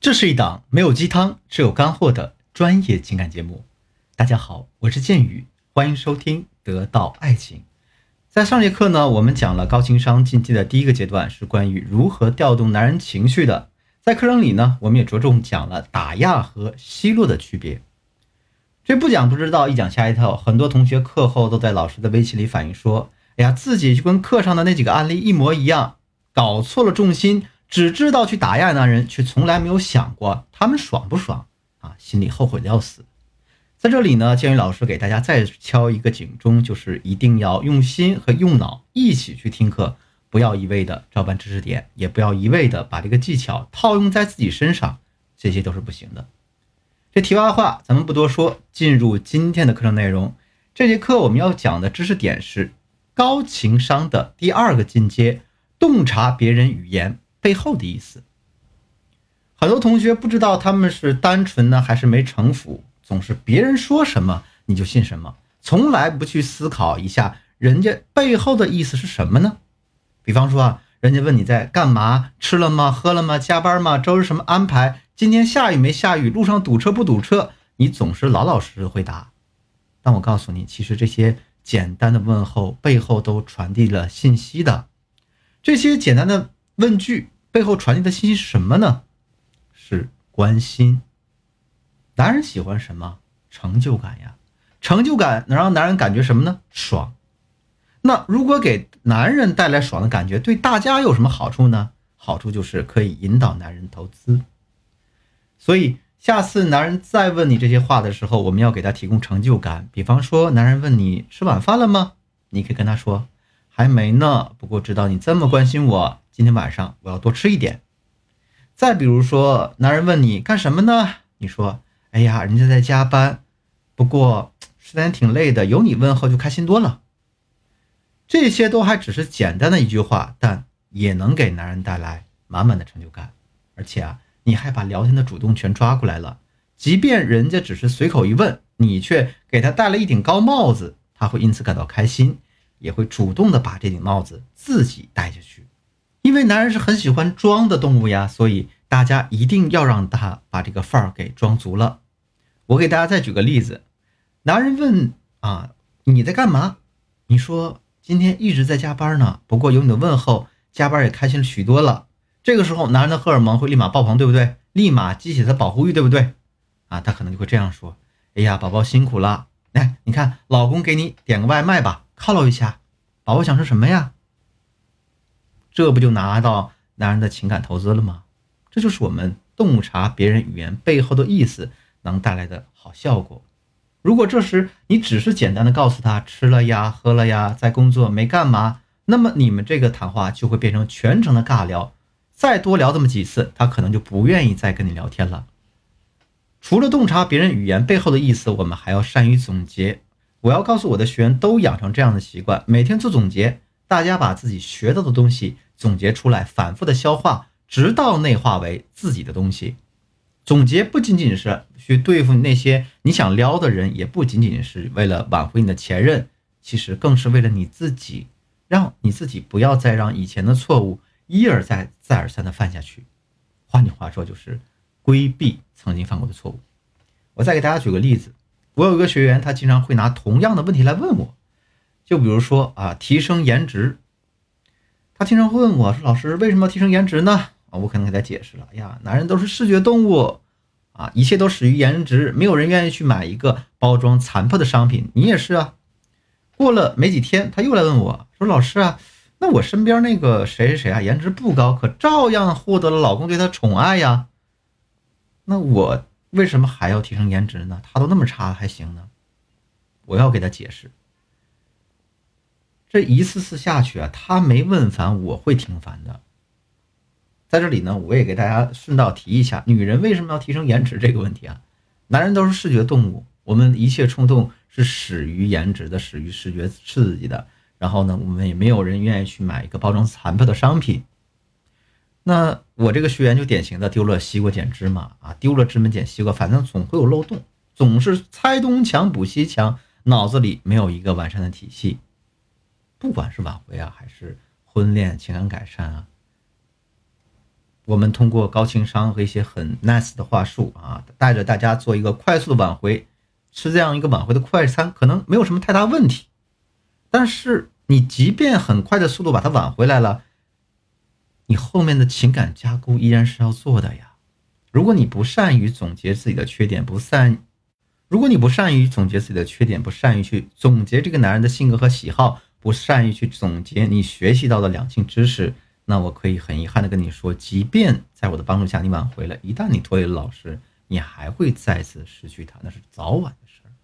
这是一档没有鸡汤，只有干货的专业情感节目。大家好，我是剑宇，欢迎收听《得到爱情》。在上节课呢，我们讲了高情商进阶的第一个阶段是关于如何调动男人情绪的。在课程里呢，我们也着重讲了打压和奚落的区别。这不讲不知道，一讲吓一跳。很多同学课后都在老师的微信里反映说：“哎呀，自己就跟课上的那几个案例一模一样，搞错了重心。”只知道去打压男人，却从来没有想过他们爽不爽啊！心里后悔的要死。在这里呢，建宇老师给大家再敲一个警钟，就是一定要用心和用脑一起去听课，不要一味的照搬知识点，也不要一味的把这个技巧套用在自己身上，这些都是不行的。这题外话咱们不多说，进入今天的课程内容。这节课我们要讲的知识点是高情商的第二个进阶：洞察别人语言。背后的意思，很多同学不知道他们是单纯呢还是没城府，总是别人说什么你就信什么，从来不去思考一下人家背后的意思是什么呢？比方说啊，人家问你在干嘛，吃了吗，喝了吗，加班吗，周日什么安排？今天下雨没下雨？路上堵车不堵车？你总是老老实实回答。但我告诉你，其实这些简单的问候背后都传递了信息的，这些简单的。问句背后传递的信息是什么呢？是关心。男人喜欢什么？成就感呀！成就感能让男人感觉什么呢？爽。那如果给男人带来爽的感觉，对大家有什么好处呢？好处就是可以引导男人投资。所以下次男人再问你这些话的时候，我们要给他提供成就感。比方说，男人问你吃晚饭了吗？你可以跟他说还没呢。不过知道你这么关心我。今天晚上我要多吃一点。再比如说，男人问你干什么呢？你说：“哎呀，人家在加班，不过实在挺累的，有你问候就开心多了。”这些都还只是简单的一句话，但也能给男人带来满满的成就感。而且啊，你还把聊天的主动权抓过来了。即便人家只是随口一问，你却给他戴了一顶高帽子，他会因此感到开心，也会主动的把这顶帽子自己戴下去。因为男人是很喜欢装的动物呀，所以大家一定要让他把这个范儿给装足了。我给大家再举个例子，男人问啊，你在干嘛？你说今天一直在加班呢，不过有你的问候，加班也开心了许多了。这个时候，男人的荷尔蒙会立马爆棚，对不对？立马激起他保护欲，对不对？啊，他可能就会这样说：哎呀，宝宝辛苦了，来，你看，老公给你点个外卖吧，犒劳一下。宝宝想吃什么呀？这不就拿到男人的情感投资了吗？这就是我们洞察别人语言背后的意思能带来的好效果。如果这时你只是简单的告诉他吃了呀、喝了呀，在工作没干嘛，那么你们这个谈话就会变成全程的尬聊。再多聊这么几次，他可能就不愿意再跟你聊天了。除了洞察别人语言背后的意思，我们还要善于总结。我要告诉我的学员都养成这样的习惯，每天做总结。大家把自己学到的东西总结出来，反复的消化，直到内化为自己的东西。总结不仅仅是去对付那些你想撩的人，也不仅仅是为了挽回你的前任，其实更是为了你自己，让你自己不要再让以前的错误一而再、再而三的犯下去。换句话说，就是规避曾经犯过的错误。我再给大家举个例子，我有一个学员，他经常会拿同样的问题来问我。就比如说啊，提升颜值，他经常会问我说：“老师，为什么提升颜值呢？”啊，我可能给他解释了。哎呀，男人都是视觉动物啊，一切都始于颜值，没有人愿意去买一个包装残破的商品。你也是啊。过了没几天，他又来问我说：“老师啊，那我身边那个谁谁谁啊，颜值不高，可照样获得了老公对他宠爱呀。那我为什么还要提升颜值呢？他都那么差还行呢？”我要给他解释。这一次次下去啊，他没问烦，我会挺烦的。在这里呢，我也给大家顺道提一下，女人为什么要提升颜值这个问题啊？男人都是视觉动物，我们一切冲动是始于颜值的，始于视觉刺激的。然后呢，我们也没有人愿意去买一个包装残破的商品。那我这个学员就典型的丢了西瓜捡芝麻啊，丢了芝麻捡西瓜，反正总会有漏洞，总是拆东墙补西墙，脑子里没有一个完善的体系。不管是挽回啊，还是婚恋情感改善啊，我们通过高情商和一些很 nice 的话术啊，带着大家做一个快速的挽回，吃这样一个挽回的快餐，可能没有什么太大问题。但是你即便很快的速度把它挽回来了，你后面的情感加固依然是要做的呀。如果你不善于总结自己的缺点，不善，如果你不善于总结自己的缺点，不善于去总结这个男人的性格和喜好，不善于去总结你学习到的两性知识。那我可以很遗憾的跟你说，即便在我的帮助下你挽回了，一旦你脱离了老师，你还会再次失去他，那是早晚的事儿。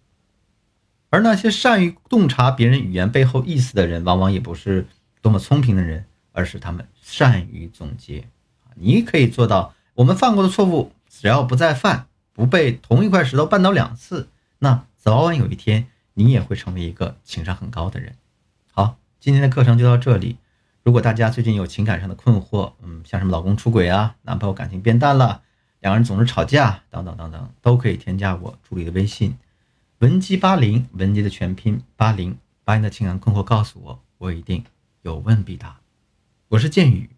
而那些善于洞察别人语言背后意思的人，往往也不是多么聪明的人，而是他们善于总结。你可以做到，我们犯过的错误，只要不再犯，不被同一块石头绊倒两次，那早晚有一天你也会成为一个情商很高的人。好，今天的课程就到这里。如果大家最近有情感上的困惑，嗯，像什么老公出轨啊，男朋友感情变淡了，两个人总是吵架，等等等等，都可以添加我助理的微信，文姬八零，文姬的全拼八零，把你的情感困惑告诉我，我一定有问必答。我是剑宇，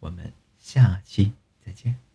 我们下期再见。